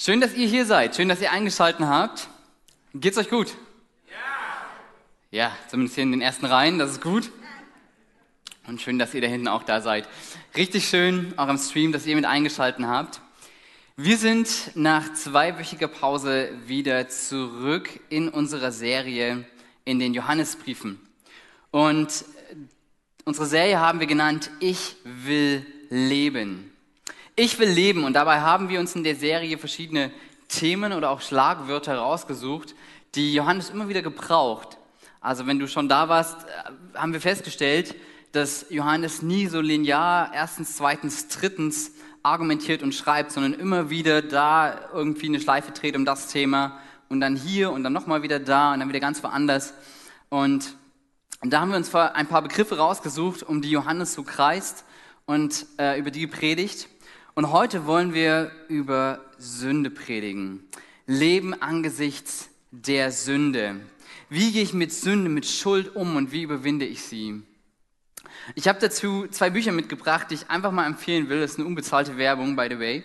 Schön, dass ihr hier seid. Schön, dass ihr eingeschaltet habt. Geht's euch gut? Ja. Ja, zumindest hier in den ersten Reihen, das ist gut. Und schön, dass ihr da hinten auch da seid. Richtig schön, auch am Stream, dass ihr mit eingeschaltet habt. Wir sind nach zweiwöchiger Pause wieder zurück in unserer Serie in den Johannesbriefen. Und unsere Serie haben wir genannt Ich will leben. Ich will leben und dabei haben wir uns in der Serie verschiedene Themen oder auch Schlagwörter rausgesucht, die Johannes immer wieder gebraucht. Also wenn du schon da warst, äh, haben wir festgestellt, dass Johannes nie so linear erstens, zweitens, drittens argumentiert und schreibt, sondern immer wieder da irgendwie eine Schleife dreht um das Thema und dann hier und dann nochmal wieder da und dann wieder ganz woanders. Und da haben wir uns ein paar Begriffe rausgesucht, um die Johannes so kreist und äh, über die gepredigt. Und heute wollen wir über Sünde predigen. Leben angesichts der Sünde. Wie gehe ich mit Sünde, mit Schuld um und wie überwinde ich sie? Ich habe dazu zwei Bücher mitgebracht, die ich einfach mal empfehlen will. Das ist eine unbezahlte Werbung, by the way.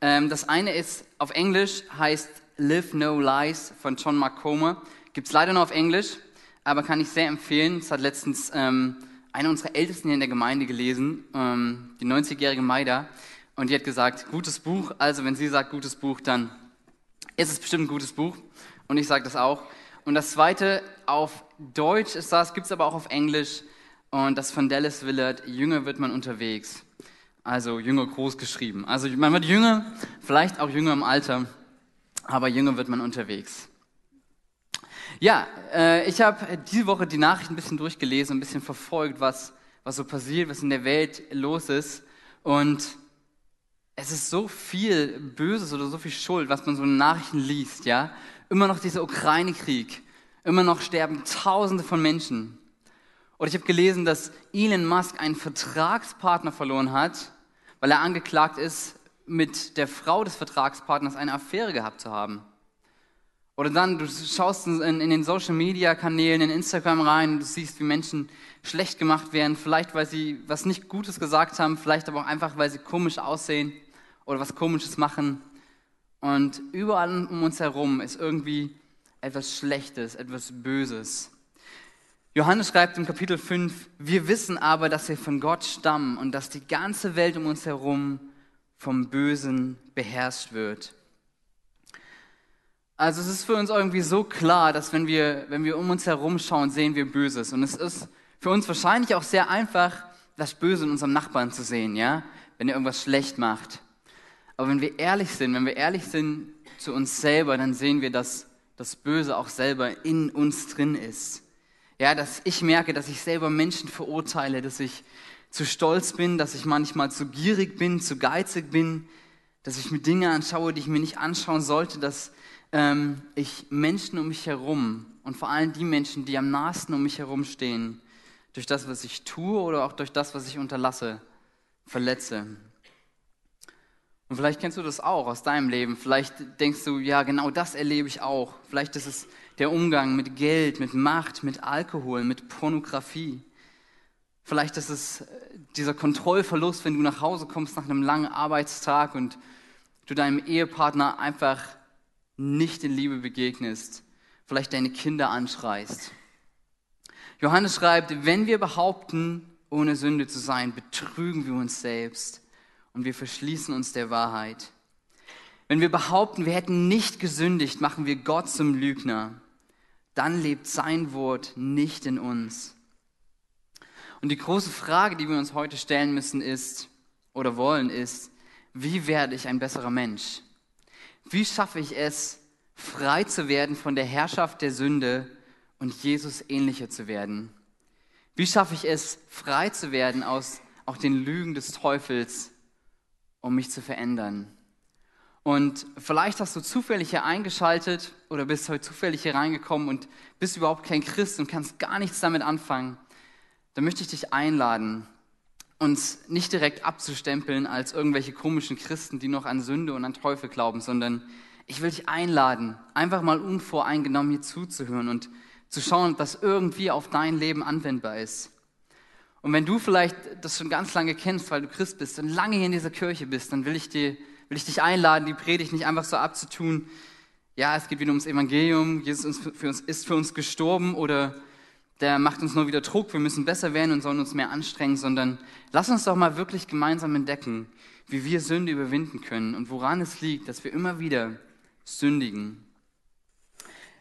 Ähm, das eine ist auf Englisch, heißt Live No Lies von John Mark Comer. Gibt es leider nur auf Englisch, aber kann ich sehr empfehlen. Es hat letztens ähm, eine unserer Ältesten hier in der Gemeinde gelesen, ähm, die 90-jährige Maida. Und die hat gesagt, gutes Buch. Also wenn sie sagt gutes Buch, dann ist es bestimmt ein gutes Buch. Und ich sage das auch. Und das zweite, auf Deutsch ist das, gibt es aber auch auf Englisch. Und das von Dallas Willard, Jünger wird man unterwegs. Also Jünger groß geschrieben. Also man wird jünger, vielleicht auch jünger im Alter, aber jünger wird man unterwegs. Ja, äh, ich habe diese Woche die Nachrichten ein bisschen durchgelesen, ein bisschen verfolgt, was, was so passiert, was in der Welt los ist. Und es ist so viel Böses oder so viel Schuld, was man so in Nachrichten liest, ja. Immer noch dieser Ukraine-Krieg. Immer noch sterben Tausende von Menschen. Oder ich habe gelesen, dass Elon Musk einen Vertragspartner verloren hat, weil er angeklagt ist, mit der Frau des Vertragspartners eine Affäre gehabt zu haben. Oder dann, du schaust in, in den Social Media Kanälen, in Instagram rein du siehst, wie Menschen schlecht gemacht werden. Vielleicht, weil sie was nicht Gutes gesagt haben, vielleicht aber auch einfach, weil sie komisch aussehen oder was Komisches machen. Und überall um uns herum ist irgendwie etwas Schlechtes, etwas Böses. Johannes schreibt im Kapitel 5, wir wissen aber, dass wir von Gott stammen und dass die ganze Welt um uns herum vom Bösen beherrscht wird. Also es ist für uns irgendwie so klar, dass wenn wir, wenn wir um uns herum schauen, sehen wir Böses. Und es ist für uns wahrscheinlich auch sehr einfach, das Böse in unserem Nachbarn zu sehen, ja, wenn er irgendwas schlecht macht. Aber wenn wir ehrlich sind, wenn wir ehrlich sind zu uns selber, dann sehen wir, dass das Böse auch selber in uns drin ist. Ja, dass ich merke, dass ich selber Menschen verurteile, dass ich zu stolz bin, dass ich manchmal zu gierig bin, zu geizig bin, dass ich mir Dinge anschaue, die ich mir nicht anschauen sollte, dass ähm, ich Menschen um mich herum und vor allem die Menschen, die am nahesten um mich herum stehen, durch das, was ich tue oder auch durch das, was ich unterlasse, verletze. Und vielleicht kennst du das auch aus deinem Leben. Vielleicht denkst du, ja, genau das erlebe ich auch. Vielleicht ist es der Umgang mit Geld, mit Macht, mit Alkohol, mit Pornografie. Vielleicht ist es äh, dieser Kontrollverlust, wenn du nach Hause kommst nach einem langen Arbeitstag und du deinem Ehepartner einfach nicht in Liebe begegnest, vielleicht deine Kinder anschreist. Johannes schreibt, wenn wir behaupten, ohne Sünde zu sein, betrügen wir uns selbst und wir verschließen uns der Wahrheit. Wenn wir behaupten, wir hätten nicht gesündigt, machen wir Gott zum Lügner. Dann lebt sein Wort nicht in uns. Und die große Frage, die wir uns heute stellen müssen, ist oder wollen, ist, wie werde ich ein besserer Mensch? Wie schaffe ich es, frei zu werden von der Herrschaft der Sünde und Jesus ähnlicher zu werden? Wie schaffe ich es, frei zu werden aus auch den Lügen des Teufels, um mich zu verändern? Und vielleicht hast du zufällig hier eingeschaltet oder bist heute zufällig hier reingekommen und bist überhaupt kein Christ und kannst gar nichts damit anfangen. Dann möchte ich dich einladen, uns nicht direkt abzustempeln als irgendwelche komischen Christen, die noch an Sünde und an Teufel glauben, sondern ich will dich einladen, einfach mal unvoreingenommen hier zuzuhören und zu schauen, was irgendwie auf dein Leben anwendbar ist. Und wenn du vielleicht das schon ganz lange kennst, weil du Christ bist und lange hier in dieser Kirche bist, dann will ich dir, will ich dich einladen, die Predigt nicht einfach so abzutun. Ja, es geht wieder ums Evangelium, Jesus ist für uns gestorben oder der macht uns nur wieder Druck, wir müssen besser werden und sollen uns mehr anstrengen, sondern lass uns doch mal wirklich gemeinsam entdecken, wie wir Sünde überwinden können und woran es liegt, dass wir immer wieder sündigen.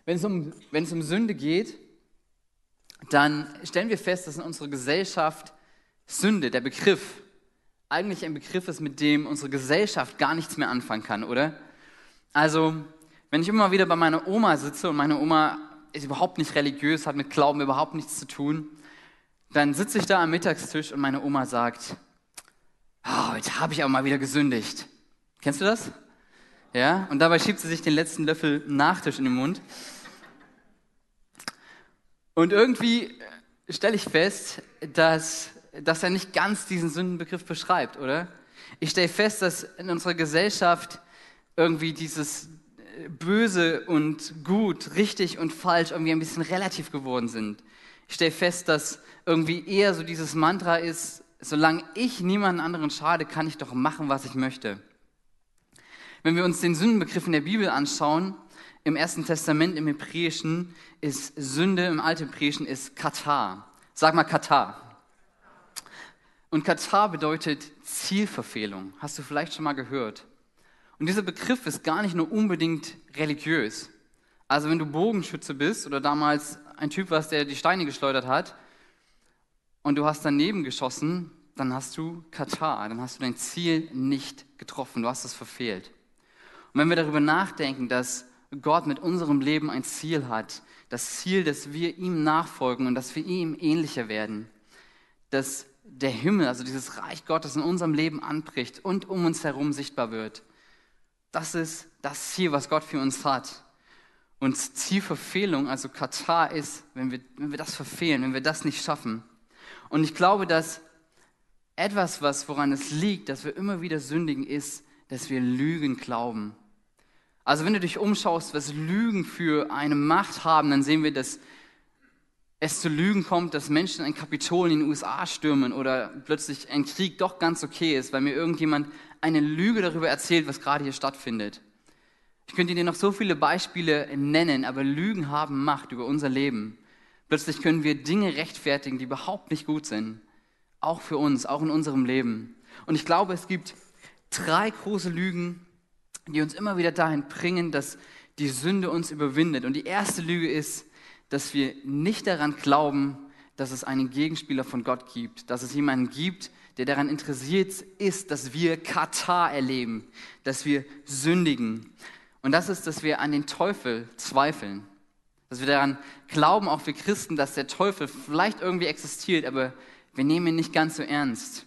Wenn es um, wenn es um Sünde geht, dann stellen wir fest, dass in unserer Gesellschaft Sünde, der Begriff, eigentlich ein Begriff ist, mit dem unsere Gesellschaft gar nichts mehr anfangen kann, oder? Also, wenn ich immer wieder bei meiner Oma sitze und meine Oma ist überhaupt nicht religiös, hat mit Glauben überhaupt nichts zu tun, dann sitze ich da am Mittagstisch und meine Oma sagt, oh, heute habe ich auch mal wieder gesündigt. Kennst du das? Ja, und dabei schiebt sie sich den letzten Löffel Nachtisch in den Mund. Und irgendwie stelle ich fest, dass, dass er nicht ganz diesen Sündenbegriff beschreibt, oder? Ich stelle fest, dass in unserer Gesellschaft irgendwie dieses Böse und Gut, richtig und falsch irgendwie ein bisschen relativ geworden sind. Ich stelle fest, dass irgendwie eher so dieses Mantra ist, solange ich niemanden anderen schade, kann ich doch machen, was ich möchte. Wenn wir uns den Sündenbegriff in der Bibel anschauen, im Ersten Testament, im Hebräischen, ist Sünde, im Althebräischen ist Katar. Sag mal Katar. Und Katar bedeutet Zielverfehlung. Hast du vielleicht schon mal gehört? Und dieser Begriff ist gar nicht nur unbedingt religiös. Also wenn du Bogenschütze bist oder damals ein Typ warst, der die Steine geschleudert hat und du hast daneben geschossen, dann hast du Katar, dann hast du dein Ziel nicht getroffen, du hast es verfehlt. Und wenn wir darüber nachdenken, dass Gott mit unserem Leben ein Ziel hat, das Ziel, dass wir ihm nachfolgen und dass wir ihm ähnlicher werden, dass der Himmel, also dieses Reich Gottes in unserem Leben anbricht und um uns herum sichtbar wird. Das ist das Ziel, was Gott für uns hat. Und Zielverfehlung, also Katar ist, wenn wir, wenn wir das verfehlen, wenn wir das nicht schaffen. Und ich glaube, dass etwas, was, woran es liegt, dass wir immer wieder sündigen, ist, dass wir Lügen glauben. Also wenn du dich umschaust, was Lügen für eine Macht haben, dann sehen wir, dass es zu Lügen kommt, dass Menschen ein Kapitol in den USA stürmen oder plötzlich ein Krieg doch ganz okay ist, weil mir irgendjemand eine Lüge darüber erzählt, was gerade hier stattfindet. Ich könnte dir noch so viele Beispiele nennen, aber Lügen haben Macht über unser Leben. Plötzlich können wir Dinge rechtfertigen, die überhaupt nicht gut sind. Auch für uns, auch in unserem Leben. Und ich glaube, es gibt drei große Lügen, die uns immer wieder dahin bringen, dass die Sünde uns überwindet. Und die erste Lüge ist, dass wir nicht daran glauben, dass es einen Gegenspieler von Gott gibt, dass es jemanden gibt, der daran interessiert ist, dass wir Katar erleben, dass wir sündigen. Und das ist, dass wir an den Teufel zweifeln. Dass wir daran glauben, auch wir Christen, dass der Teufel vielleicht irgendwie existiert, aber wir nehmen ihn nicht ganz so ernst.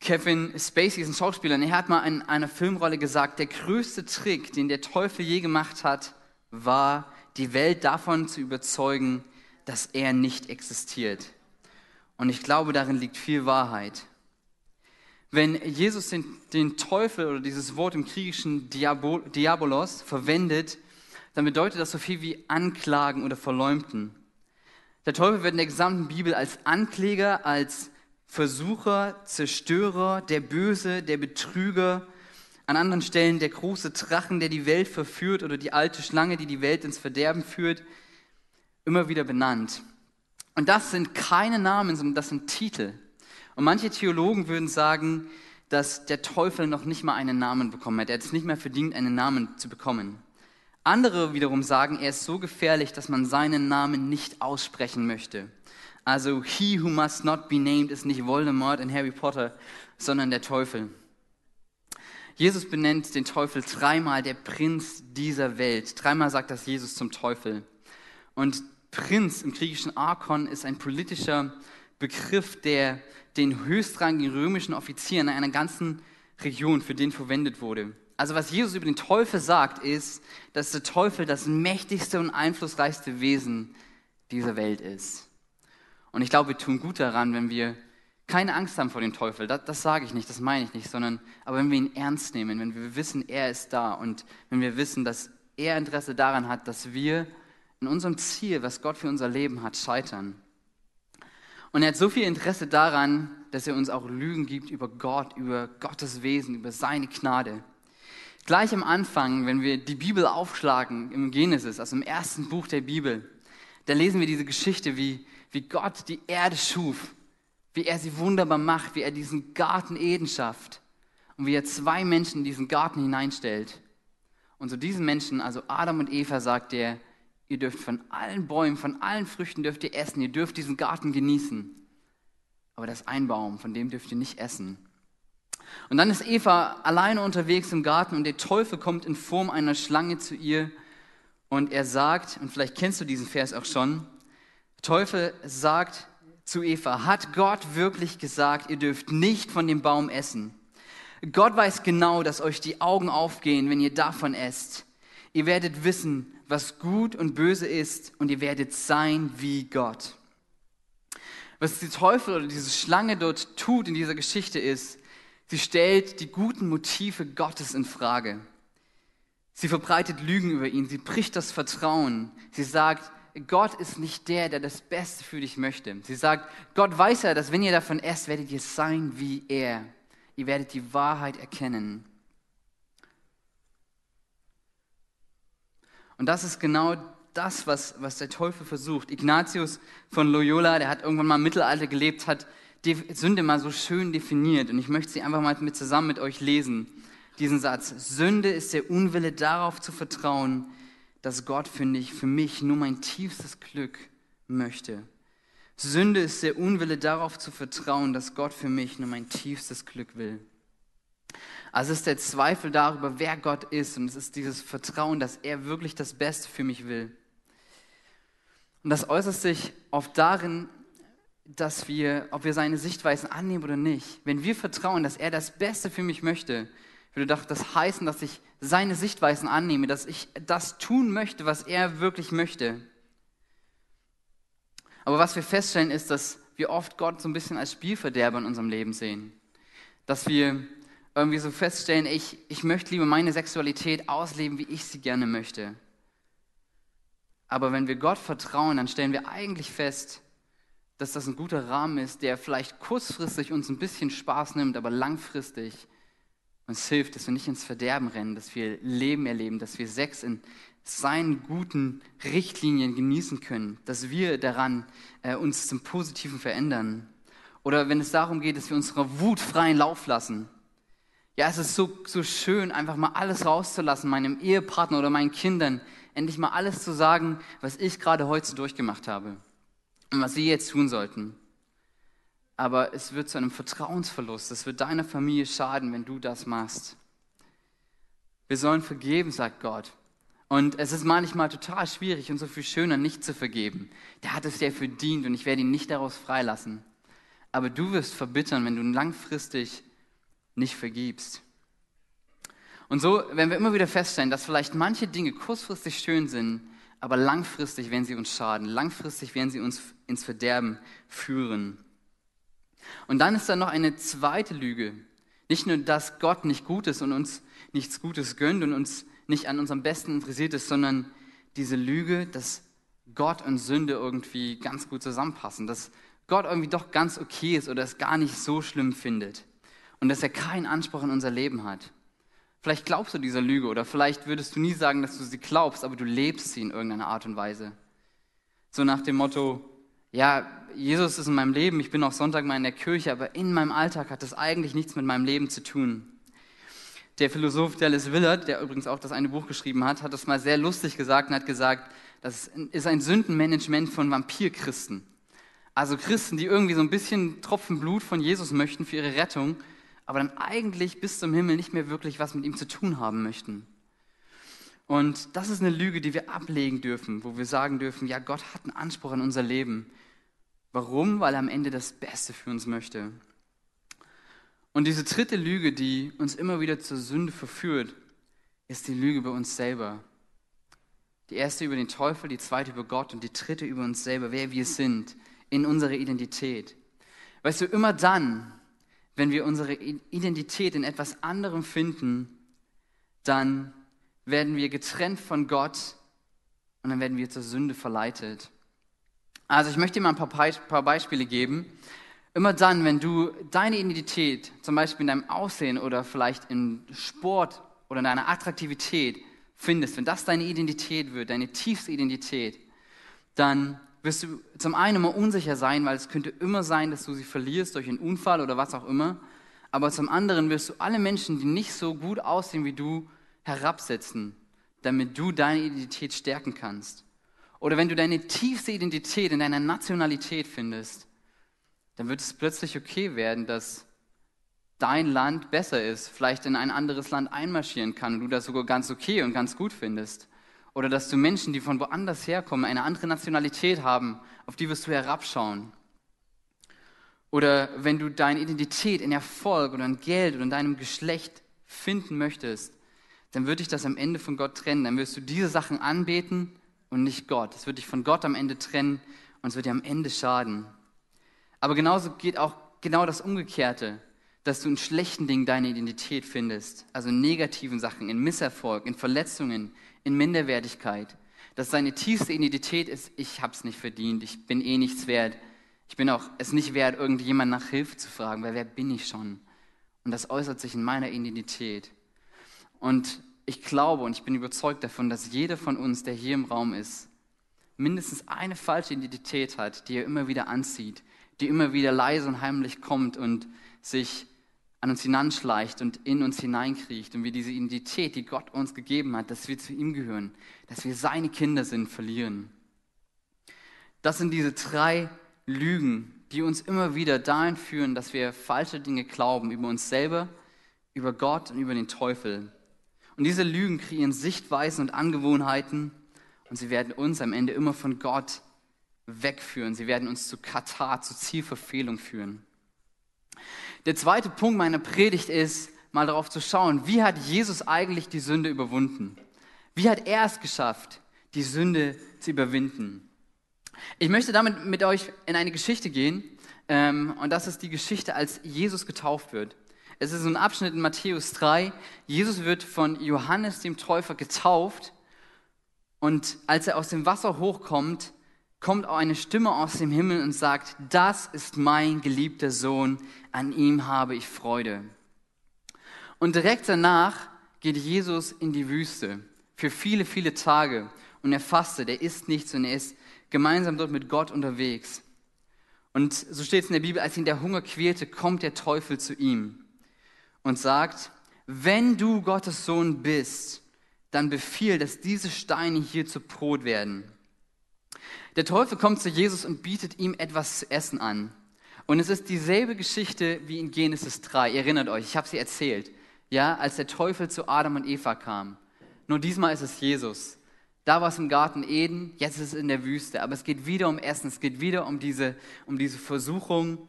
Kevin Spacey ist ein Schauspieler und er hat mal in einer Filmrolle gesagt, der größte Trick, den der Teufel je gemacht hat, war, die Welt davon zu überzeugen, dass er nicht existiert. Und ich glaube, darin liegt viel Wahrheit. Wenn Jesus den, den Teufel oder dieses Wort im griechischen Diabol, Diabolos verwendet, dann bedeutet das so viel wie anklagen oder verleumden. Der Teufel wird in der gesamten Bibel als Ankläger, als Versucher, Zerstörer, der Böse, der Betrüger, an anderen Stellen der große Drachen, der die Welt verführt oder die alte Schlange, die die Welt ins Verderben führt, immer wieder benannt. Und das sind keine Namen, sondern das sind Titel. Und manche Theologen würden sagen, dass der Teufel noch nicht mal einen Namen bekommen hat. Er hat es nicht mehr verdient, einen Namen zu bekommen. Andere wiederum sagen, er ist so gefährlich, dass man seinen Namen nicht aussprechen möchte. Also he who must not be named ist nicht Voldemort in Harry Potter, sondern der Teufel. Jesus benennt den Teufel dreimal der Prinz dieser Welt. Dreimal sagt das Jesus zum Teufel. Und Prinz im griechischen Arkon ist ein politischer Begriff, der den höchstrangigen römischen Offizieren in einer ganzen Region für den verwendet wurde. Also was Jesus über den Teufel sagt, ist, dass der Teufel das mächtigste und einflussreichste Wesen dieser Welt ist. Und ich glaube, wir tun gut daran, wenn wir keine Angst haben vor dem Teufel. Das, das sage ich nicht, das meine ich nicht, sondern aber wenn wir ihn ernst nehmen, wenn wir wissen, er ist da und wenn wir wissen, dass er Interesse daran hat, dass wir in unserem Ziel, was Gott für unser Leben hat, scheitern. Und er hat so viel Interesse daran, dass er uns auch Lügen gibt über Gott, über Gottes Wesen, über seine Gnade. Gleich am Anfang, wenn wir die Bibel aufschlagen im Genesis, also im ersten Buch der Bibel, da lesen wir diese Geschichte, wie, wie Gott die Erde schuf, wie er sie wunderbar macht, wie er diesen Garten Eden schafft und wie er zwei Menschen in diesen Garten hineinstellt. Und zu diesen Menschen, also Adam und Eva, sagt er, ihr dürft von allen Bäumen, von allen Früchten dürft ihr essen, ihr dürft diesen Garten genießen. Aber das ein Baum, von dem dürft ihr nicht essen. Und dann ist Eva alleine unterwegs im Garten und der Teufel kommt in Form einer Schlange zu ihr und er sagt, und vielleicht kennst du diesen Vers auch schon, Teufel sagt zu Eva, hat Gott wirklich gesagt, ihr dürft nicht von dem Baum essen? Gott weiß genau, dass euch die Augen aufgehen, wenn ihr davon esst. Ihr werdet wissen, was gut und böse ist und ihr werdet sein wie Gott. Was die Teufel oder diese Schlange dort tut in dieser Geschichte ist, sie stellt die guten Motive Gottes in Frage. Sie verbreitet Lügen über ihn, sie bricht das Vertrauen. Sie sagt, Gott ist nicht der, der das Beste für dich möchte. Sie sagt, Gott weiß ja, dass wenn ihr davon esst, werdet ihr sein wie er. Ihr werdet die Wahrheit erkennen. Und das ist genau das, was, was der Teufel versucht. Ignatius von Loyola, der hat irgendwann mal im Mittelalter gelebt, hat die Sünde mal so schön definiert. Und ich möchte sie einfach mal mit, zusammen mit euch lesen diesen Satz. Sünde ist der Unwille darauf zu vertrauen, dass Gott für mich, für mich nur mein tiefstes Glück möchte. Sünde ist der Unwille darauf zu vertrauen, dass Gott für mich nur mein tiefstes Glück will. Also es ist der Zweifel darüber, wer Gott ist und es ist dieses Vertrauen, dass er wirklich das Beste für mich will. Und das äußert sich oft darin, dass wir, ob wir seine Sichtweisen annehmen oder nicht, wenn wir vertrauen, dass er das Beste für mich möchte, würde doch das heißen, dass ich seine Sichtweisen annehme, dass ich das tun möchte, was er wirklich möchte. Aber was wir feststellen, ist, dass wir oft Gott so ein bisschen als Spielverderber in unserem Leben sehen. Dass wir irgendwie so feststellen, ich, ich möchte lieber meine Sexualität ausleben, wie ich sie gerne möchte. Aber wenn wir Gott vertrauen, dann stellen wir eigentlich fest, dass das ein guter Rahmen ist, der vielleicht kurzfristig uns ein bisschen Spaß nimmt, aber langfristig uns hilft, dass wir nicht ins Verderben rennen, dass wir Leben erleben, dass wir Sex in seinen guten Richtlinien genießen können, dass wir daran äh, uns zum Positiven verändern. Oder wenn es darum geht, dass wir unserer Wut freien Lauf lassen. Ja, es ist so, so schön, einfach mal alles rauszulassen, meinem Ehepartner oder meinen Kindern, endlich mal alles zu sagen, was ich gerade heute durchgemacht habe und was sie jetzt tun sollten aber es wird zu einem Vertrauensverlust. Es wird deiner Familie schaden, wenn du das machst. Wir sollen vergeben, sagt Gott. Und es ist manchmal total schwierig und so viel schöner, nicht zu vergeben. Der hat es ja verdient und ich werde ihn nicht daraus freilassen. Aber du wirst verbittern, wenn du langfristig nicht vergibst. Und so werden wir immer wieder feststellen, dass vielleicht manche Dinge kurzfristig schön sind, aber langfristig werden sie uns schaden. Langfristig werden sie uns ins Verderben führen. Und dann ist da noch eine zweite Lüge. Nicht nur, dass Gott nicht gut ist und uns nichts Gutes gönnt und uns nicht an unserem Besten interessiert ist, sondern diese Lüge, dass Gott und Sünde irgendwie ganz gut zusammenpassen, dass Gott irgendwie doch ganz okay ist oder es gar nicht so schlimm findet und dass er keinen Anspruch in unser Leben hat. Vielleicht glaubst du dieser Lüge oder vielleicht würdest du nie sagen, dass du sie glaubst, aber du lebst sie in irgendeiner Art und Weise. So nach dem Motto, ja, Jesus ist in meinem Leben, ich bin auch Sonntag mal in der Kirche, aber in meinem Alltag hat das eigentlich nichts mit meinem Leben zu tun. Der Philosoph Dallas Willard, der übrigens auch das eine Buch geschrieben hat, hat das mal sehr lustig gesagt und hat gesagt, das ist ein Sündenmanagement von Vampirchristen. Also Christen, die irgendwie so ein bisschen Tropfen Blut von Jesus möchten für ihre Rettung, aber dann eigentlich bis zum Himmel nicht mehr wirklich was mit ihm zu tun haben möchten. Und das ist eine Lüge, die wir ablegen dürfen, wo wir sagen dürfen, ja, Gott hat einen Anspruch an unser Leben. Warum? Weil er am Ende das Beste für uns möchte. Und diese dritte Lüge, die uns immer wieder zur Sünde verführt, ist die Lüge über uns selber. Die erste über den Teufel, die zweite über Gott und die dritte über uns selber, wer wir sind, in unserer Identität. Weißt du, immer dann, wenn wir unsere Identität in etwas anderem finden, dann werden wir getrennt von Gott und dann werden wir zur Sünde verleitet. Also ich möchte dir mal ein paar, Beispiele geben. Immer dann, wenn du deine Identität, zum Beispiel in deinem Aussehen oder vielleicht in Sport oder in deiner Attraktivität findest, wenn das deine Identität wird, deine tiefste Identität, dann wirst du zum einen immer unsicher sein, weil es könnte immer sein, dass du sie verlierst durch einen Unfall oder was auch immer. Aber zum anderen wirst du alle Menschen, die nicht so gut aussehen wie du, herabsetzen, damit du deine Identität stärken kannst. Oder wenn du deine tiefste Identität in deiner Nationalität findest, dann wird es plötzlich okay werden, dass dein Land besser ist, vielleicht in ein anderes Land einmarschieren kann und du das sogar ganz okay und ganz gut findest. Oder dass du Menschen, die von woanders herkommen, eine andere Nationalität haben, auf die wirst du herabschauen. Oder wenn du deine Identität in Erfolg oder in Geld oder in deinem Geschlecht finden möchtest, dann wird dich das am Ende von Gott trennen. Dann wirst du diese Sachen anbeten und nicht Gott. Es wird dich von Gott am Ende trennen und es wird dir am Ende schaden. Aber genauso geht auch genau das Umgekehrte, dass du in schlechten Dingen deine Identität findest, also in negativen Sachen, in Misserfolg, in Verletzungen, in Minderwertigkeit. Dass deine tiefste Identität ist, ich hab's nicht verdient, ich bin eh nichts wert. Ich bin auch es nicht wert, irgendjemand nach Hilfe zu fragen, weil wer bin ich schon? Und das äußert sich in meiner Identität. Und ich glaube und ich bin überzeugt davon, dass jeder von uns, der hier im Raum ist, mindestens eine falsche Identität hat, die er immer wieder anzieht, die immer wieder leise und heimlich kommt und sich an uns hinanschleicht und in uns hineinkriecht und wir diese Identität, die Gott uns gegeben hat, dass wir zu ihm gehören, dass wir seine Kinder sind, verlieren. Das sind diese drei Lügen, die uns immer wieder dahin führen, dass wir falsche Dinge glauben über uns selber, über Gott und über den Teufel. Und diese Lügen kreieren Sichtweisen und Angewohnheiten und sie werden uns am Ende immer von Gott wegführen. Sie werden uns zu Katar, zu Zielverfehlung führen. Der zweite Punkt meiner Predigt ist, mal darauf zu schauen, wie hat Jesus eigentlich die Sünde überwunden? Wie hat er es geschafft, die Sünde zu überwinden? Ich möchte damit mit euch in eine Geschichte gehen, ähm, und das ist die Geschichte, als Jesus getauft wird. Es ist ein Abschnitt in Matthäus 3. Jesus wird von Johannes dem Täufer getauft, und als er aus dem Wasser hochkommt, kommt auch eine Stimme aus dem Himmel und sagt, das ist mein geliebter Sohn, an ihm habe ich Freude. Und direkt danach geht Jesus in die Wüste für viele, viele Tage und er fastet, er isst nichts und er ist gemeinsam dort mit Gott unterwegs. Und so steht es in der Bibel, als ihn der Hunger quälte, kommt der Teufel zu ihm und sagt, wenn du Gottes Sohn bist, dann befiehl, dass diese Steine hier zu Brot werden. Der Teufel kommt zu Jesus und bietet ihm etwas zu essen an. Und es ist dieselbe Geschichte wie in Genesis 3. Ihr erinnert euch, ich habe sie erzählt. Ja, als der Teufel zu Adam und Eva kam. Nur diesmal ist es Jesus. Da war es im Garten Eden, jetzt ist es in der Wüste. Aber es geht wieder um Essen, es geht wieder um diese, um diese Versuchung,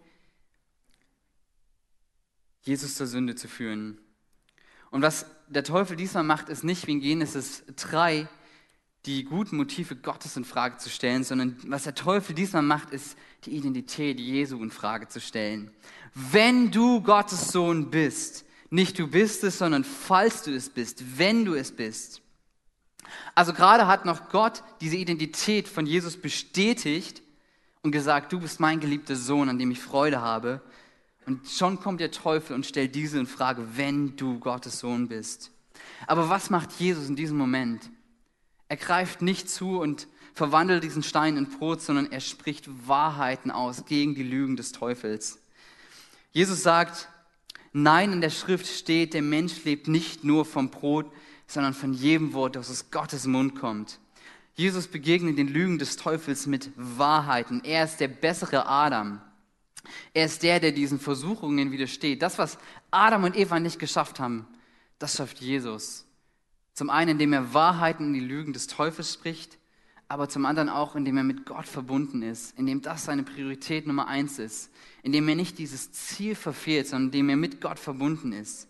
Jesus zur Sünde zu führen. Und was der Teufel diesmal macht, ist nicht wie in Genesis 3, die guten Motive Gottes in Frage zu stellen, sondern was der Teufel diesmal macht, ist die Identität Jesu in Frage zu stellen. Wenn du Gottes Sohn bist, nicht du bist es, sondern falls du es bist, wenn du es bist. Also gerade hat noch Gott diese Identität von Jesus bestätigt und gesagt, du bist mein geliebter Sohn, an dem ich Freude habe. Und schon kommt der Teufel und stellt diese in Frage, wenn du Gottes Sohn bist. Aber was macht Jesus in diesem Moment? Er greift nicht zu und verwandelt diesen Stein in Brot, sondern er spricht Wahrheiten aus gegen die Lügen des Teufels. Jesus sagt, nein, in der Schrift steht, der Mensch lebt nicht nur vom Brot, sondern von jedem Wort, das aus Gottes Mund kommt. Jesus begegnet den Lügen des Teufels mit Wahrheiten. Er ist der bessere Adam. Er ist der, der diesen Versuchungen widersteht. Das, was Adam und Eva nicht geschafft haben, das schafft Jesus. Zum einen, indem er Wahrheiten in die Lügen des Teufels spricht, aber zum anderen auch, indem er mit Gott verbunden ist, indem das seine Priorität Nummer eins ist, indem er nicht dieses Ziel verfehlt, sondern indem er mit Gott verbunden ist.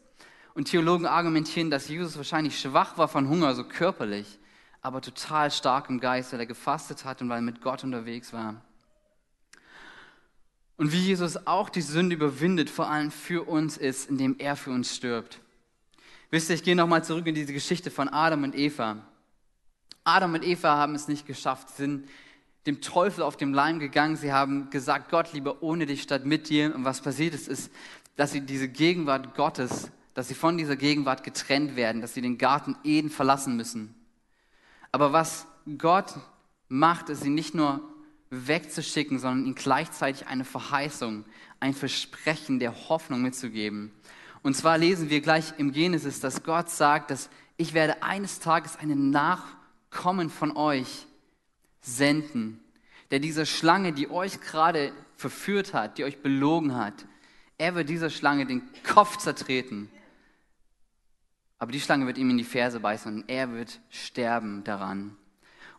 Und Theologen argumentieren, dass Jesus wahrscheinlich schwach war von Hunger, so körperlich, aber total stark im Geist, weil er gefastet hat und weil er mit Gott unterwegs war. Und wie Jesus auch die Sünde überwindet, vor allem für uns ist, indem er für uns stirbt. Wisst ihr, ich gehe nochmal zurück in diese Geschichte von Adam und Eva. Adam und Eva haben es nicht geschafft, sind dem Teufel auf dem Leim gegangen. Sie haben gesagt, Gott lieber ohne dich statt mit dir. Und was passiert ist, ist, dass sie diese Gegenwart Gottes, dass sie von dieser Gegenwart getrennt werden, dass sie den Garten Eden verlassen müssen. Aber was Gott macht, ist sie nicht nur wegzuschicken, sondern ihnen gleichzeitig eine Verheißung, ein Versprechen der Hoffnung mitzugeben. Und zwar lesen wir gleich im Genesis, dass Gott sagt, dass ich werde eines Tages einen Nachkommen von euch senden, der dieser Schlange, die euch gerade verführt hat, die euch belogen hat, er wird dieser Schlange den Kopf zertreten. Aber die Schlange wird ihm in die Ferse beißen und er wird sterben daran.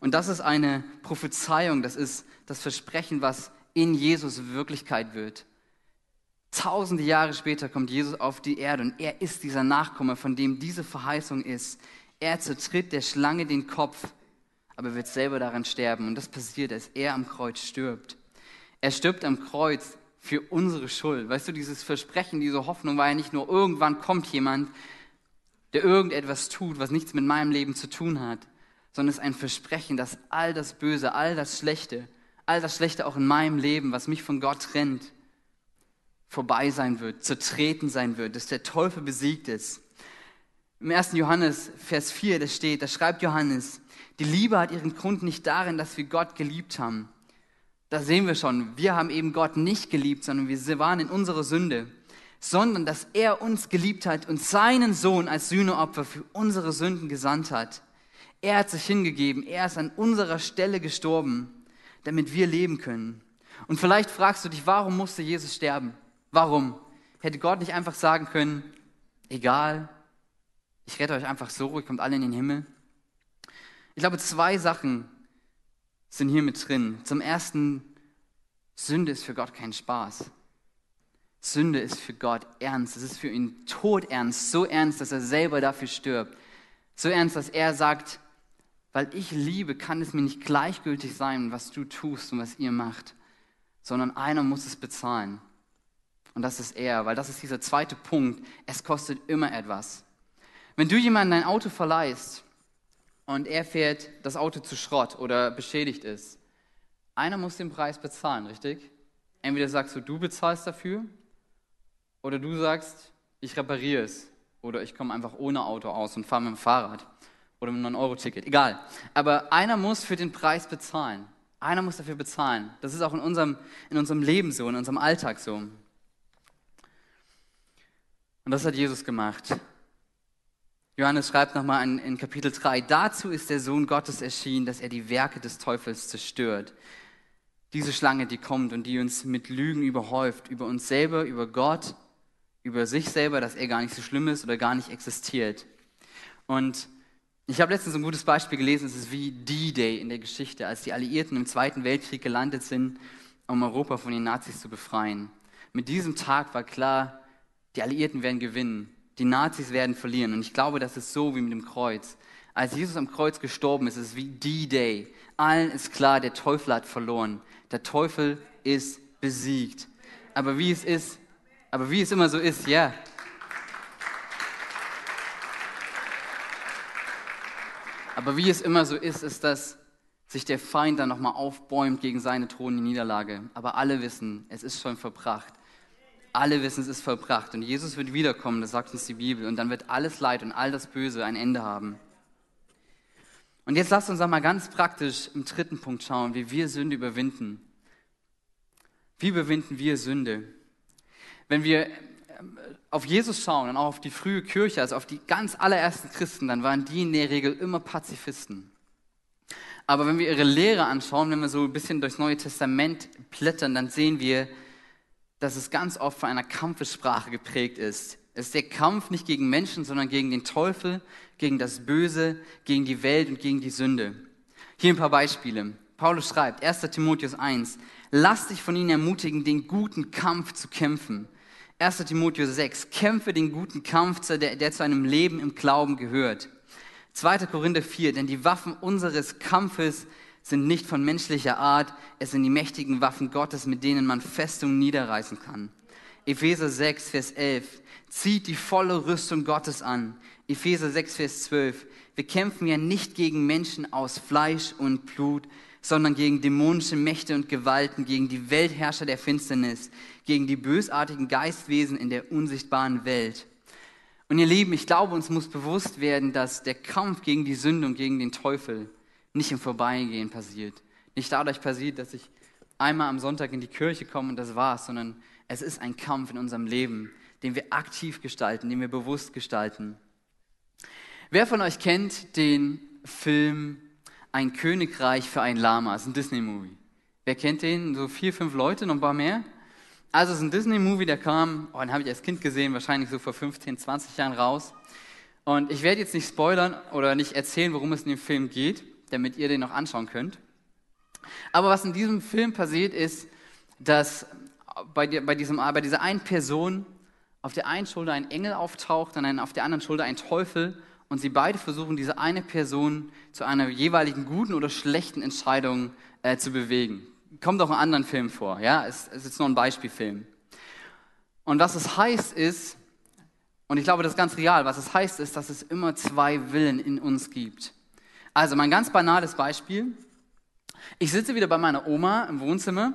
Und das ist eine Prophezeiung, das ist das Versprechen, was in Jesus Wirklichkeit wird. Tausende Jahre später kommt Jesus auf die Erde und er ist dieser Nachkomme, von dem diese Verheißung ist. Er zertritt der Schlange den Kopf, aber wird selber daran sterben. Und das passiert, als er am Kreuz stirbt. Er stirbt am Kreuz für unsere Schuld. Weißt du, dieses Versprechen, diese Hoffnung war ja nicht nur, irgendwann kommt jemand, der irgendetwas tut, was nichts mit meinem Leben zu tun hat, sondern es ist ein Versprechen, dass all das Böse, all das Schlechte, all das Schlechte auch in meinem Leben, was mich von Gott trennt, vorbei sein wird, zertreten sein wird, dass der Teufel besiegt ist. Im 1. Johannes, Vers 4, da steht, da schreibt Johannes, die Liebe hat ihren Grund nicht darin, dass wir Gott geliebt haben. Da sehen wir schon, wir haben eben Gott nicht geliebt, sondern wir waren in unserer Sünde, sondern dass er uns geliebt hat und seinen Sohn als Sühneopfer für unsere Sünden gesandt hat. Er hat sich hingegeben, er ist an unserer Stelle gestorben, damit wir leben können. Und vielleicht fragst du dich, warum musste Jesus sterben? Warum? Hätte Gott nicht einfach sagen können, egal, ich rette euch einfach so, ihr kommt alle in den Himmel? Ich glaube, zwei Sachen sind hier mit drin. Zum ersten, Sünde ist für Gott kein Spaß. Sünde ist für Gott ernst. Es ist für ihn todernst, so ernst, dass er selber dafür stirbt. So ernst, dass er sagt, weil ich liebe, kann es mir nicht gleichgültig sein, was du tust und was ihr macht, sondern einer muss es bezahlen. Und das ist er, weil das ist dieser zweite Punkt. Es kostet immer etwas. Wenn du jemandem dein Auto verleihst und er fährt das Auto zu Schrott oder beschädigt ist, einer muss den Preis bezahlen, richtig? Entweder sagst du, du bezahlst dafür oder du sagst, ich repariere es oder ich komme einfach ohne Auto aus und fahre mit dem Fahrrad oder mit einem 9-Euro-Ticket. Egal. Aber einer muss für den Preis bezahlen. Einer muss dafür bezahlen. Das ist auch in unserem, in unserem Leben so, in unserem Alltag so. Und das hat Jesus gemacht. Johannes schreibt nochmal in, in Kapitel 3, dazu ist der Sohn Gottes erschienen, dass er die Werke des Teufels zerstört. Diese Schlange, die kommt und die uns mit Lügen überhäuft, über uns selber, über Gott, über sich selber, dass er gar nicht so schlimm ist oder gar nicht existiert. Und ich habe letztens ein gutes Beispiel gelesen, es ist wie D-Day in der Geschichte, als die Alliierten im Zweiten Weltkrieg gelandet sind, um Europa von den Nazis zu befreien. Mit diesem Tag war klar, die Alliierten werden gewinnen, die Nazis werden verlieren. Und ich glaube, das ist so wie mit dem Kreuz. Als Jesus am Kreuz gestorben ist, ist es wie D-Day. Allen ist klar, der Teufel hat verloren. Der Teufel ist besiegt. Aber wie es ist, aber wie es immer so ist, ja. Aber wie es immer so ist, ist, dass sich der Feind dann nochmal aufbäumt gegen seine drohende Niederlage. Aber alle wissen, es ist schon verbracht. Alle wissen, es ist vollbracht. Und Jesus wird wiederkommen, das sagt uns die Bibel. Und dann wird alles Leid und all das Böse ein Ende haben. Und jetzt lasst uns einmal ganz praktisch im dritten Punkt schauen, wie wir Sünde überwinden. Wie überwinden wir Sünde? Wenn wir auf Jesus schauen und auch auf die frühe Kirche, also auf die ganz allerersten Christen, dann waren die in der Regel immer Pazifisten. Aber wenn wir ihre Lehre anschauen, wenn wir so ein bisschen durchs Neue Testament blättern, dann sehen wir, dass es ganz oft von einer Kampfessprache geprägt ist. Es ist der Kampf nicht gegen Menschen, sondern gegen den Teufel, gegen das Böse, gegen die Welt und gegen die Sünde. Hier ein paar Beispiele. Paulus schreibt, 1. Timotheus 1, lass dich von ihnen ermutigen, den guten Kampf zu kämpfen. 1. Timotheus 6, kämpfe den guten Kampf, der, zu einem Leben im Glauben gehört. 2. Korinther 4, denn die Waffen unseres Kampfes sind nicht von menschlicher Art, es sind die mächtigen Waffen Gottes, mit denen man Festungen niederreißen kann. Epheser 6, Vers 11, zieht die volle Rüstung Gottes an. Epheser 6, Vers 12, wir kämpfen ja nicht gegen Menschen aus Fleisch und Blut, sondern gegen dämonische Mächte und Gewalten, gegen die Weltherrscher der Finsternis, gegen die bösartigen Geistwesen in der unsichtbaren Welt. Und ihr Lieben, ich glaube, uns muss bewusst werden, dass der Kampf gegen die Sünde und gegen den Teufel nicht im Vorbeigehen passiert. Nicht dadurch passiert, dass ich einmal am Sonntag in die Kirche komme und das war's, sondern es ist ein Kampf in unserem Leben, den wir aktiv gestalten, den wir bewusst gestalten. Wer von euch kennt den Film Ein Königreich für ein Lama? Das ist ein Disney-Movie. Wer kennt den? So vier, fünf Leute, noch ein paar mehr? Also es ist ein Disney-Movie, der kam, oh, den habe ich als Kind gesehen, wahrscheinlich so vor 15, 20 Jahren raus. Und ich werde jetzt nicht spoilern oder nicht erzählen, worum es in dem Film geht, damit ihr den noch anschauen könnt. Aber was in diesem Film passiert ist, dass bei, bei, diesem, bei dieser einen Person auf der einen Schulter ein Engel auftaucht und auf der anderen Schulter ein Teufel und sie beide versuchen, diese eine Person zu einer jeweiligen guten oder schlechten Entscheidung äh, zu bewegen. Kommt auch in anderen Filmen vor, ja, es, es ist jetzt nur ein Beispielfilm. Und was es heißt ist, und ich glaube, das ist ganz real, was es heißt ist, dass es immer zwei Willen in uns gibt. Also mein ganz banales Beispiel. Ich sitze wieder bei meiner Oma im Wohnzimmer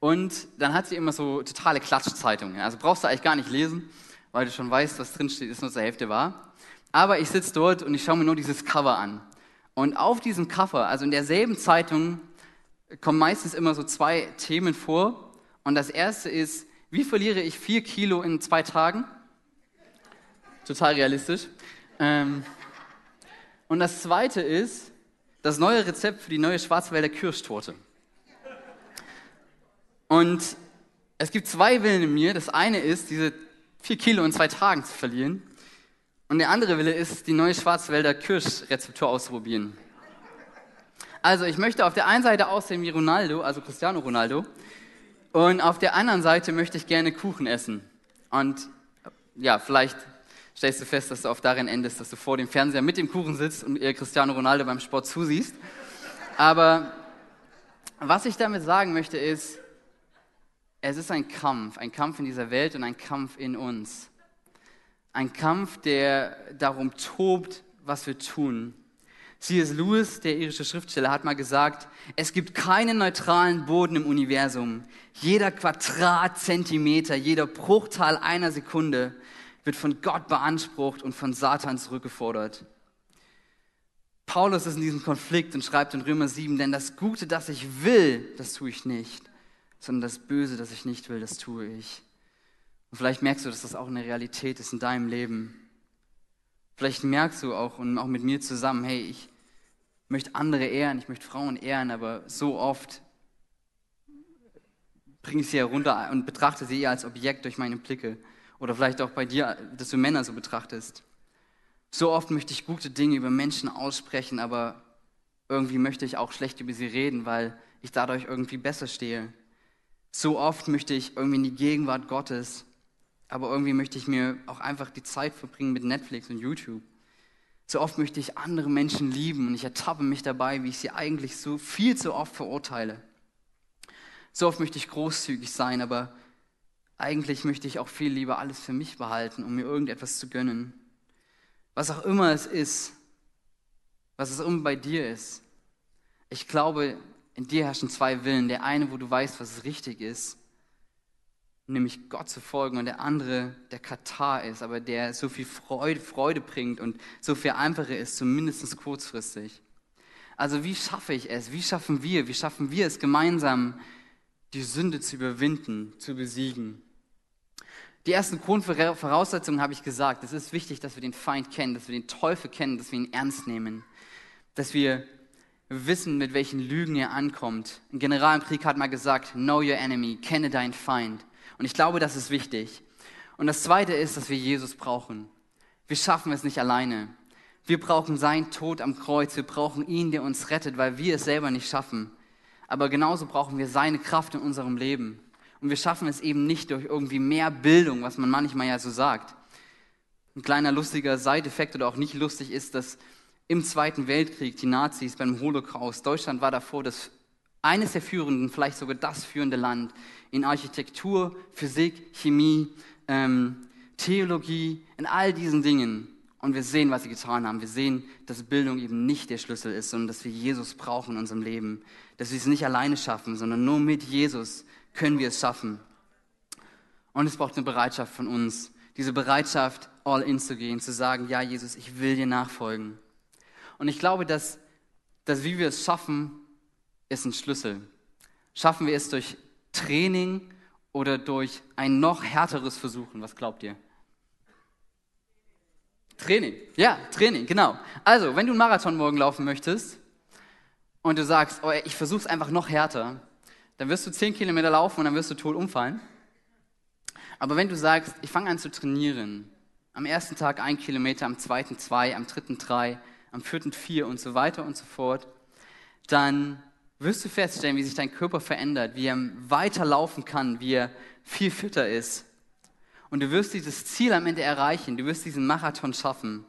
und dann hat sie immer so totale Klatschzeitungen. Also brauchst du eigentlich gar nicht lesen, weil du schon weißt, was drinsteht, ist nur zur Hälfte wahr. Aber ich sitze dort und ich schaue mir nur dieses Cover an. Und auf diesem Cover, also in derselben Zeitung, kommen meistens immer so zwei Themen vor. Und das erste ist, wie verliere ich vier Kilo in zwei Tagen? Total realistisch. Ähm, und das zweite ist, das neue Rezept für die neue Schwarzwälder Kirschtorte. Und es gibt zwei Willen in mir. Das eine ist, diese vier Kilo in zwei Tagen zu verlieren. Und der andere Wille ist, die neue Schwarzwälder Kirschrezeptur auszuprobieren. Also ich möchte auf der einen Seite aussehen wie Ronaldo, also Cristiano Ronaldo, und auf der anderen Seite möchte ich gerne Kuchen essen. Und ja, vielleicht stellst du fest, dass du auf darin endest, dass du vor dem Fernseher mit dem Kuchen sitzt und ihr Cristiano Ronaldo beim Sport zusiehst. Aber was ich damit sagen möchte ist, es ist ein Kampf, ein Kampf in dieser Welt und ein Kampf in uns. Ein Kampf, der darum tobt, was wir tun. C.S. Lewis, der irische Schriftsteller, hat mal gesagt, es gibt keinen neutralen Boden im Universum. Jeder Quadratzentimeter, jeder Bruchteil einer Sekunde wird von Gott beansprucht und von Satan zurückgefordert. Paulus ist in diesem Konflikt und schreibt in Römer 7, denn das Gute, das ich will, das tue ich nicht, sondern das Böse, das ich nicht will, das tue ich. Und vielleicht merkst du, dass das auch eine Realität ist in deinem Leben. Vielleicht merkst du auch und auch mit mir zusammen, hey, ich möchte andere ehren, ich möchte Frauen ehren, aber so oft bringe ich sie herunter und betrachte sie eher als Objekt durch meine Blicke. Oder vielleicht auch bei dir, dass du Männer so betrachtest. So oft möchte ich gute Dinge über Menschen aussprechen, aber irgendwie möchte ich auch schlecht über sie reden, weil ich dadurch irgendwie besser stehe. So oft möchte ich irgendwie in die Gegenwart Gottes aber irgendwie möchte ich mir auch einfach die Zeit verbringen mit Netflix und YouTube. So oft möchte ich andere Menschen lieben und ich ertappe mich dabei, wie ich sie eigentlich so viel zu oft verurteile. So oft möchte ich großzügig sein, aber eigentlich möchte ich auch viel lieber alles für mich behalten, um mir irgendetwas zu gönnen. Was auch immer es ist, was es immer bei dir ist. Ich glaube, in dir herrschen zwei Willen. Der eine, wo du weißt, was richtig ist nämlich Gott zu folgen und der andere der Katar ist, aber der so viel Freude, Freude bringt und so viel einfacher ist, zumindest kurzfristig. Also wie schaffe ich es? Wie schaffen wir? Wie schaffen wir es gemeinsam, die Sünde zu überwinden, zu besiegen? Die ersten Grundvoraussetzungen habe ich gesagt. Es ist wichtig, dass wir den Feind kennen, dass wir den Teufel kennen, dass wir ihn ernst nehmen, dass wir wissen, mit welchen Lügen er ankommt. Ein General im Krieg hat mal gesagt, know your enemy, kenne deinen Feind. Und ich glaube, das ist wichtig. Und das Zweite ist, dass wir Jesus brauchen. Wir schaffen es nicht alleine. Wir brauchen seinen Tod am Kreuz. Wir brauchen ihn, der uns rettet, weil wir es selber nicht schaffen. Aber genauso brauchen wir seine Kraft in unserem Leben. Und wir schaffen es eben nicht durch irgendwie mehr Bildung, was man manchmal ja so sagt. Ein kleiner lustiger Seiteffekt oder auch nicht lustig ist, dass im Zweiten Weltkrieg die Nazis beim Holocaust, Deutschland war davor das eines der führenden, vielleicht sogar das führende Land in Architektur, Physik, Chemie, ähm, Theologie, in all diesen Dingen. Und wir sehen, was sie getan haben. Wir sehen, dass Bildung eben nicht der Schlüssel ist, sondern dass wir Jesus brauchen in unserem Leben. Dass wir es nicht alleine schaffen, sondern nur mit Jesus können wir es schaffen. Und es braucht eine Bereitschaft von uns. Diese Bereitschaft, all in zu gehen, zu sagen, ja, Jesus, ich will dir nachfolgen. Und ich glaube, dass, dass wie wir es schaffen, ist ein Schlüssel. Schaffen wir es durch Training oder durch ein noch härteres Versuchen? Was glaubt ihr? Training. Ja, Training, genau. Also, wenn du einen Marathon morgen laufen möchtest und du sagst, oh, ich versuche es einfach noch härter, dann wirst du 10 Kilometer laufen und dann wirst du tot umfallen. Aber wenn du sagst, ich fange an zu trainieren, am ersten Tag ein Kilometer, am zweiten zwei, am dritten drei, am vierten vier und so weiter und so fort, dann wirst du feststellen, wie sich dein Körper verändert, wie er weiter laufen kann, wie er viel fitter ist. Und du wirst dieses Ziel am Ende erreichen, du wirst diesen Marathon schaffen.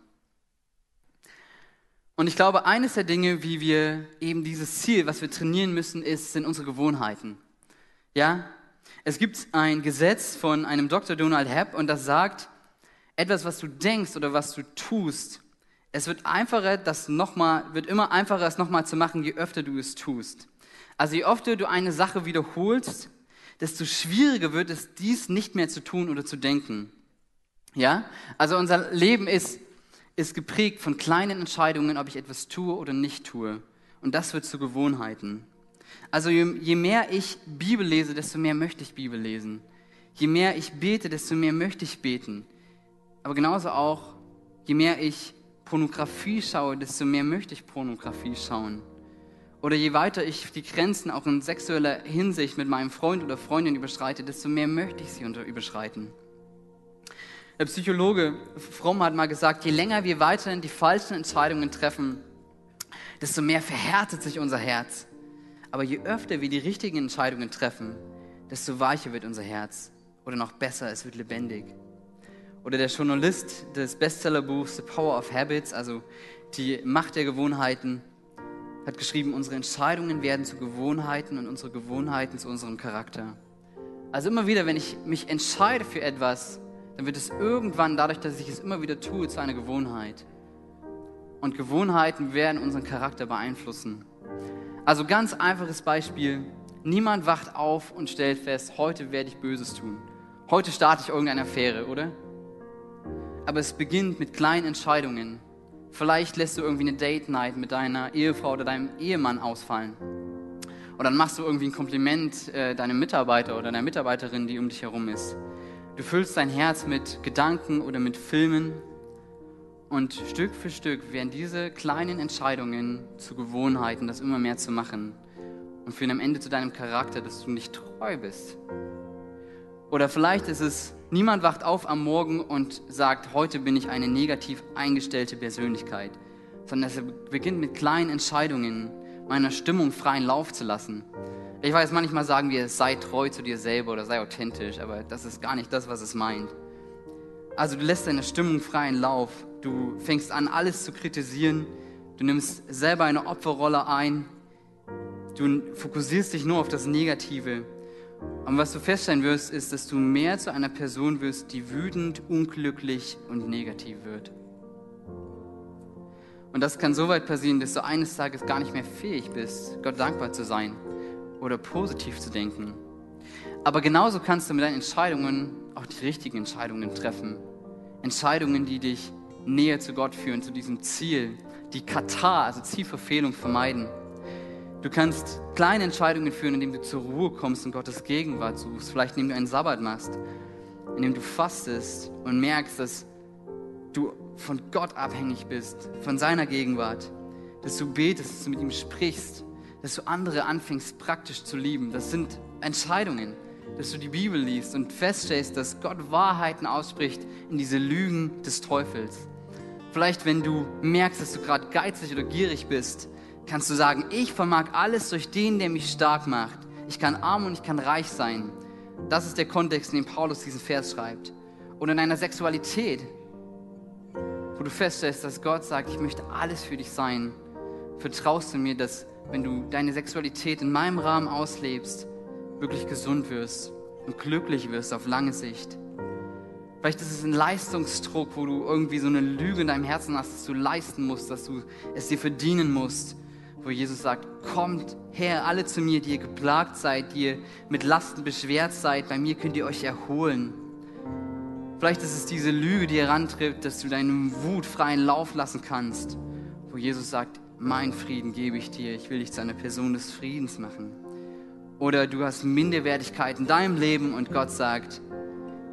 Und ich glaube, eines der Dinge, wie wir eben dieses Ziel, was wir trainieren müssen, ist, sind unsere Gewohnheiten. Ja? Es gibt ein Gesetz von einem Dr. Donald Hepp und das sagt, etwas, was du denkst oder was du tust, es wird einfacher, das nochmal, wird immer einfacher, es nochmal zu machen, je öfter du es tust. Also je öfter du eine Sache wiederholst, desto schwieriger wird es, dies nicht mehr zu tun oder zu denken. Ja? Also unser Leben ist, ist geprägt von kleinen Entscheidungen, ob ich etwas tue oder nicht tue. Und das wird zu Gewohnheiten. Also je, je mehr ich Bibel lese, desto mehr möchte ich Bibel lesen. Je mehr ich bete, desto mehr möchte ich beten. Aber genauso auch, je mehr ich Pornografie schaue, desto mehr möchte ich Pornografie schauen. Oder je weiter ich die Grenzen auch in sexueller Hinsicht mit meinem Freund oder Freundin überschreite, desto mehr möchte ich sie überschreiten. Der Psychologe Fromm hat mal gesagt, je länger wir weiterhin die falschen Entscheidungen treffen, desto mehr verhärtet sich unser Herz. Aber je öfter wir die richtigen Entscheidungen treffen, desto weicher wird unser Herz. Oder noch besser, es wird lebendig. Oder der Journalist des Bestsellerbuchs The Power of Habits, also die Macht der Gewohnheiten, hat geschrieben, unsere Entscheidungen werden zu Gewohnheiten und unsere Gewohnheiten zu unserem Charakter. Also immer wieder, wenn ich mich entscheide für etwas, dann wird es irgendwann, dadurch, dass ich es immer wieder tue, zu einer Gewohnheit. Und Gewohnheiten werden unseren Charakter beeinflussen. Also ganz einfaches Beispiel. Niemand wacht auf und stellt fest, heute werde ich Böses tun. Heute starte ich irgendeine Affäre, oder? Aber es beginnt mit kleinen Entscheidungen. Vielleicht lässt du irgendwie eine Date Night mit deiner Ehefrau oder deinem Ehemann ausfallen. Oder dann machst du irgendwie ein Kompliment äh, deinem Mitarbeiter oder deiner Mitarbeiterin, die um dich herum ist. Du füllst dein Herz mit Gedanken oder mit Filmen und Stück für Stück werden diese kleinen Entscheidungen zu Gewohnheiten, das immer mehr zu machen und führen am Ende zu deinem Charakter, dass du nicht treu bist. Oder vielleicht ist es Niemand wacht auf am Morgen und sagt, heute bin ich eine negativ eingestellte Persönlichkeit, sondern es beginnt mit kleinen Entscheidungen, meiner Stimmung freien Lauf zu lassen. Ich weiß, manchmal sagen wir, sei treu zu dir selber oder sei authentisch, aber das ist gar nicht das, was es meint. Also du lässt deine Stimmung freien Lauf, du fängst an, alles zu kritisieren, du nimmst selber eine Opferrolle ein, du fokussierst dich nur auf das Negative und was du feststellen wirst, ist, dass du mehr zu einer Person wirst, die wütend, unglücklich und negativ wird. Und das kann so weit passieren, dass du eines Tages gar nicht mehr fähig bist, Gott dankbar zu sein oder positiv zu denken. Aber genauso kannst du mit deinen Entscheidungen auch die richtigen Entscheidungen treffen. Entscheidungen, die dich näher zu Gott führen, zu diesem Ziel, die Katar, also Zielverfehlung vermeiden. Du kannst kleine Entscheidungen führen, indem du zur Ruhe kommst und Gottes Gegenwart suchst. Vielleicht indem du einen Sabbat machst, indem du fastest und merkst, dass du von Gott abhängig bist, von seiner Gegenwart. Dass du betest, dass du mit ihm sprichst, dass du andere anfängst praktisch zu lieben. Das sind Entscheidungen, dass du die Bibel liest und feststellst, dass Gott Wahrheiten ausspricht in diese Lügen des Teufels. Vielleicht, wenn du merkst, dass du gerade geizig oder gierig bist, kannst du sagen, ich vermag alles durch den, der mich stark macht. Ich kann arm und ich kann reich sein. Das ist der Kontext, in dem Paulus diesen Vers schreibt. Und in einer Sexualität, wo du feststellst, dass Gott sagt, ich möchte alles für dich sein, vertraust du mir, dass wenn du deine Sexualität in meinem Rahmen auslebst, wirklich gesund wirst und glücklich wirst auf lange Sicht. Vielleicht ist es ein Leistungsdruck, wo du irgendwie so eine Lüge in deinem Herzen hast, dass du leisten musst, dass du es dir verdienen musst. Wo Jesus sagt, kommt her, alle zu mir, die ihr geplagt seid, die ihr mit Lasten beschwert seid, bei mir könnt ihr euch erholen. Vielleicht ist es diese Lüge, die herantritt, dass du deinem Wut freien Lauf lassen kannst, wo Jesus sagt, mein Frieden gebe ich dir, ich will dich zu einer Person des Friedens machen. Oder du hast Minderwertigkeit in deinem Leben und Gott sagt,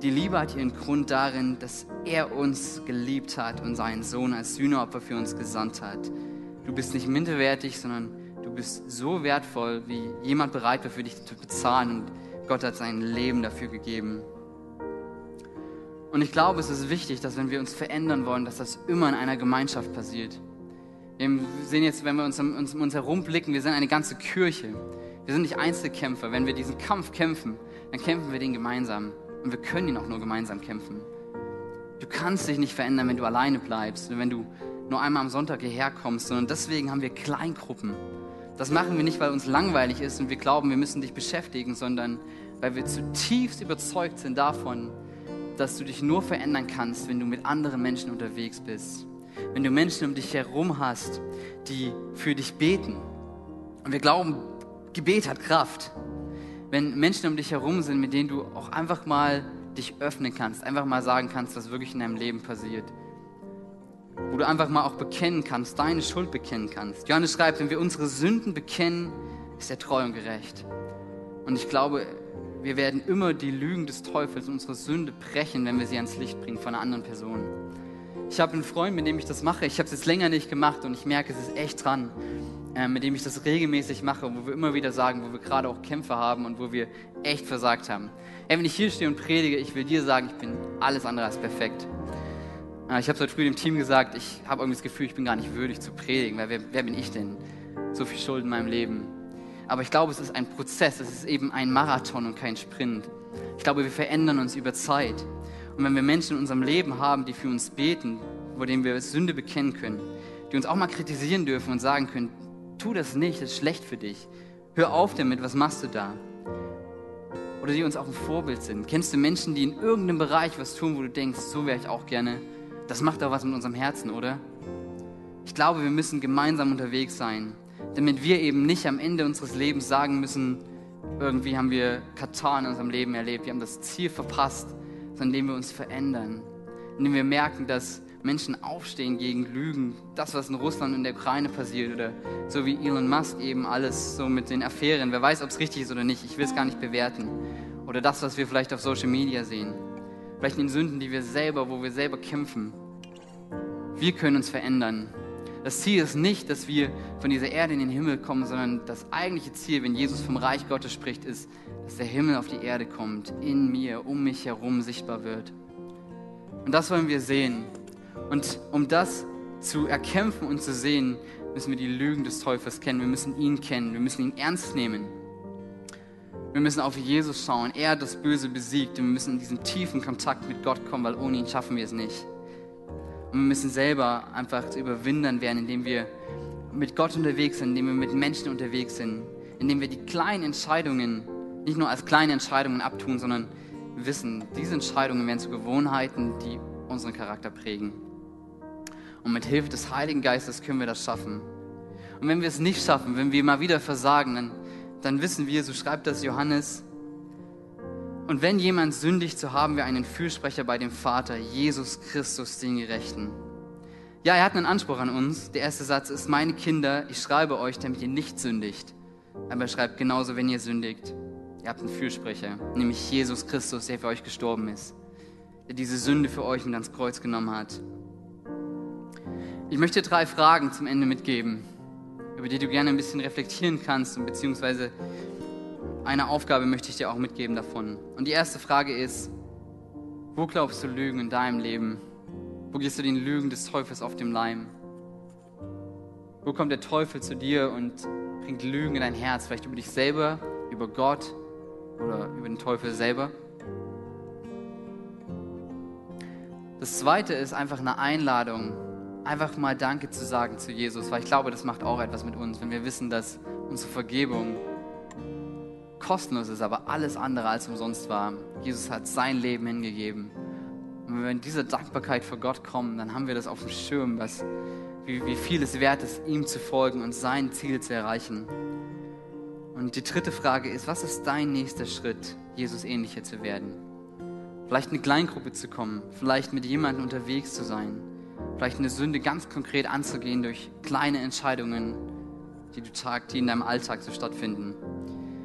die Liebe hat ihren Grund darin, dass er uns geliebt hat und seinen Sohn als Sühneopfer für uns gesandt hat. Du bist nicht minderwertig, sondern du bist so wertvoll, wie jemand bereit war, für dich zu bezahlen. Und Gott hat sein Leben dafür gegeben. Und ich glaube, es ist wichtig, dass wenn wir uns verändern wollen, dass das immer in einer Gemeinschaft passiert. Wir sehen jetzt, wenn wir uns um uns, um uns herum blicken, wir sind eine ganze Kirche. Wir sind nicht Einzelkämpfer. Wenn wir diesen Kampf kämpfen, dann kämpfen wir den gemeinsam. Und wir können ihn auch nur gemeinsam kämpfen. Du kannst dich nicht verändern, wenn du alleine bleibst wenn du nur einmal am Sonntag hierher kommst, sondern deswegen haben wir Kleingruppen. Das machen wir nicht, weil uns langweilig ist und wir glauben, wir müssen dich beschäftigen, sondern weil wir zutiefst überzeugt sind davon, dass du dich nur verändern kannst, wenn du mit anderen Menschen unterwegs bist. Wenn du Menschen um dich herum hast, die für dich beten. Und wir glauben, Gebet hat Kraft. Wenn Menschen um dich herum sind, mit denen du auch einfach mal dich öffnen kannst, einfach mal sagen kannst, was wirklich in deinem Leben passiert. Wo du einfach mal auch bekennen kannst, deine Schuld bekennen kannst. Johannes schreibt, wenn wir unsere Sünden bekennen, ist er treu und gerecht. Und ich glaube, wir werden immer die Lügen des Teufels, unsere Sünde brechen, wenn wir sie ans Licht bringen von einer anderen Person. Ich habe einen Freund, mit dem ich das mache. Ich habe es jetzt länger nicht gemacht und ich merke, es ist echt dran, äh, mit dem ich das regelmäßig mache, wo wir immer wieder sagen, wo wir gerade auch Kämpfe haben und wo wir echt versagt haben. Ey, wenn ich hier stehe und predige, ich will dir sagen, ich bin alles andere als perfekt. Äh, ich habe es heute früh dem Team gesagt, ich habe irgendwie das Gefühl, ich bin gar nicht würdig zu predigen, weil wer, wer bin ich denn? So viel Schuld in meinem Leben. Aber ich glaube, es ist ein Prozess, es ist eben ein Marathon und kein Sprint. Ich glaube, wir verändern uns über Zeit. Und wenn wir Menschen in unserem Leben haben, die für uns beten, vor denen wir Sünde bekennen können, die uns auch mal kritisieren dürfen und sagen können, tu das nicht, das ist schlecht für dich. Hör auf damit, was machst du da? Oder die uns auch ein Vorbild sind. Kennst du Menschen, die in irgendeinem Bereich was tun, wo du denkst, so wäre ich auch gerne? Das macht doch was mit unserem Herzen, oder? Ich glaube, wir müssen gemeinsam unterwegs sein damit wir eben nicht am Ende unseres Lebens sagen müssen, irgendwie haben wir Katar in unserem Leben erlebt, wir haben das Ziel verpasst, sondern indem wir uns verändern, indem wir merken, dass Menschen aufstehen gegen Lügen, das, was in Russland und der Ukraine passiert oder so wie Elon Musk eben alles so mit den Affären, wer weiß, ob es richtig ist oder nicht, ich will es gar nicht bewerten. Oder das, was wir vielleicht auf Social Media sehen, vielleicht in den Sünden, die wir selber, wo wir selber kämpfen. Wir können uns verändern das Ziel ist nicht, dass wir von dieser Erde in den Himmel kommen, sondern das eigentliche Ziel, wenn Jesus vom Reich Gottes spricht, ist, dass der Himmel auf die Erde kommt, in mir, um mich herum sichtbar wird. Und das wollen wir sehen. Und um das zu erkämpfen und zu sehen, müssen wir die Lügen des Teufels kennen. Wir müssen ihn kennen. Wir müssen ihn ernst nehmen. Wir müssen auf Jesus schauen. Er hat das Böse besiegt. Und wir müssen in diesen tiefen Kontakt mit Gott kommen, weil ohne ihn schaffen wir es nicht. Und wir müssen selber einfach zu überwindern werden, indem wir mit Gott unterwegs sind, indem wir mit Menschen unterwegs sind, indem wir die kleinen Entscheidungen nicht nur als kleine Entscheidungen abtun, sondern wissen, diese Entscheidungen werden zu Gewohnheiten, die unseren Charakter prägen. Und mit Hilfe des Heiligen Geistes können wir das schaffen. Und wenn wir es nicht schaffen, wenn wir mal wieder versagen, dann, dann wissen wir, so schreibt das Johannes, und wenn jemand sündigt, so haben wir einen Fürsprecher bei dem Vater, Jesus Christus, den Gerechten. Ja, er hat einen Anspruch an uns. Der erste Satz ist, meine Kinder, ich schreibe euch, damit ihr nicht sündigt. Aber er schreibt genauso, wenn ihr sündigt. Ihr habt einen Fürsprecher, nämlich Jesus Christus, der für euch gestorben ist, der diese Sünde für euch mit ans Kreuz genommen hat. Ich möchte drei Fragen zum Ende mitgeben, über die du gerne ein bisschen reflektieren kannst und beziehungsweise eine Aufgabe möchte ich dir auch mitgeben davon. Und die erste Frage ist, wo glaubst du Lügen in deinem Leben? Wo gehst du den Lügen des Teufels auf dem Leim? Wo kommt der Teufel zu dir und bringt Lügen in dein Herz? Vielleicht über dich selber, über Gott oder über den Teufel selber? Das zweite ist einfach eine Einladung, einfach mal Danke zu sagen zu Jesus, weil ich glaube, das macht auch etwas mit uns, wenn wir wissen, dass unsere Vergebung kostenlos ist, aber alles andere als umsonst war. Jesus hat sein Leben hingegeben. Und wenn wir in diese Dankbarkeit vor Gott kommen, dann haben wir das auf dem Schirm, was, wie, wie viel es wert ist, ihm zu folgen und sein Ziel zu erreichen. Und die dritte Frage ist, was ist dein nächster Schritt, Jesus ähnlicher zu werden? Vielleicht eine Kleingruppe zu kommen, vielleicht mit jemandem unterwegs zu sein, vielleicht eine Sünde ganz konkret anzugehen durch kleine Entscheidungen, die, du tag, die in deinem Alltag so stattfinden.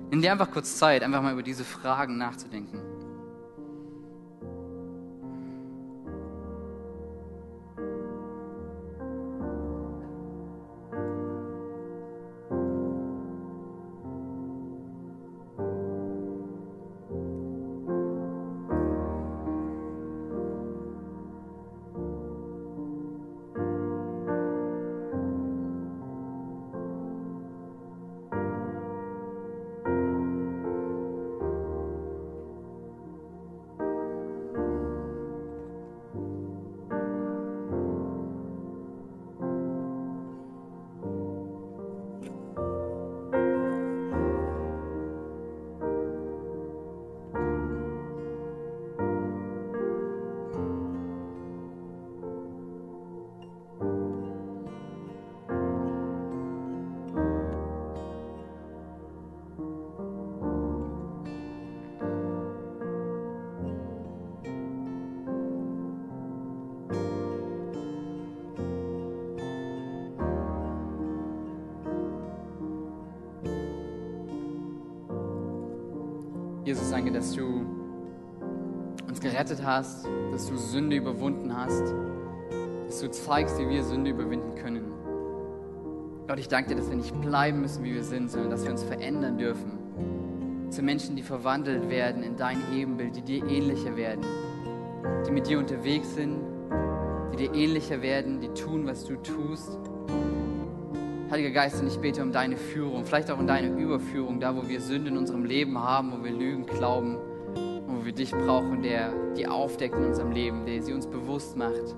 Nimm dir einfach kurz Zeit, einfach mal über diese Fragen nachzudenken. Danke, dass du uns gerettet hast, dass du Sünde überwunden hast, dass du zeigst, wie wir Sünde überwinden können. Gott, ich danke dir, dass wir nicht bleiben müssen, wie wir sind, sondern dass wir uns verändern dürfen. Zu Menschen, die verwandelt werden in dein Ebenbild, die dir ähnlicher werden, die mit dir unterwegs sind, die dir ähnlicher werden, die tun, was du tust Heiliger Geist, und ich bete um deine Führung, vielleicht auch um deine Überführung, da wo wir Sünde in unserem Leben haben, wo wir Lügen glauben, wo wir dich brauchen, der die aufdeckt in unserem Leben, der sie uns bewusst macht.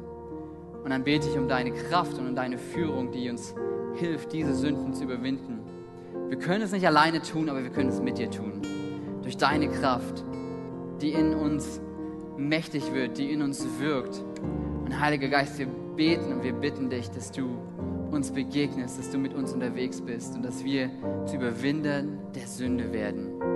Und dann bete ich um deine Kraft und um deine Führung, die uns hilft, diese Sünden zu überwinden. Wir können es nicht alleine tun, aber wir können es mit dir tun. Durch deine Kraft, die in uns mächtig wird, die in uns wirkt. Und Heiliger Geist, wir beten und wir bitten dich, dass du uns begegnest, dass du mit uns unterwegs bist und dass wir zu Überwindern der Sünde werden.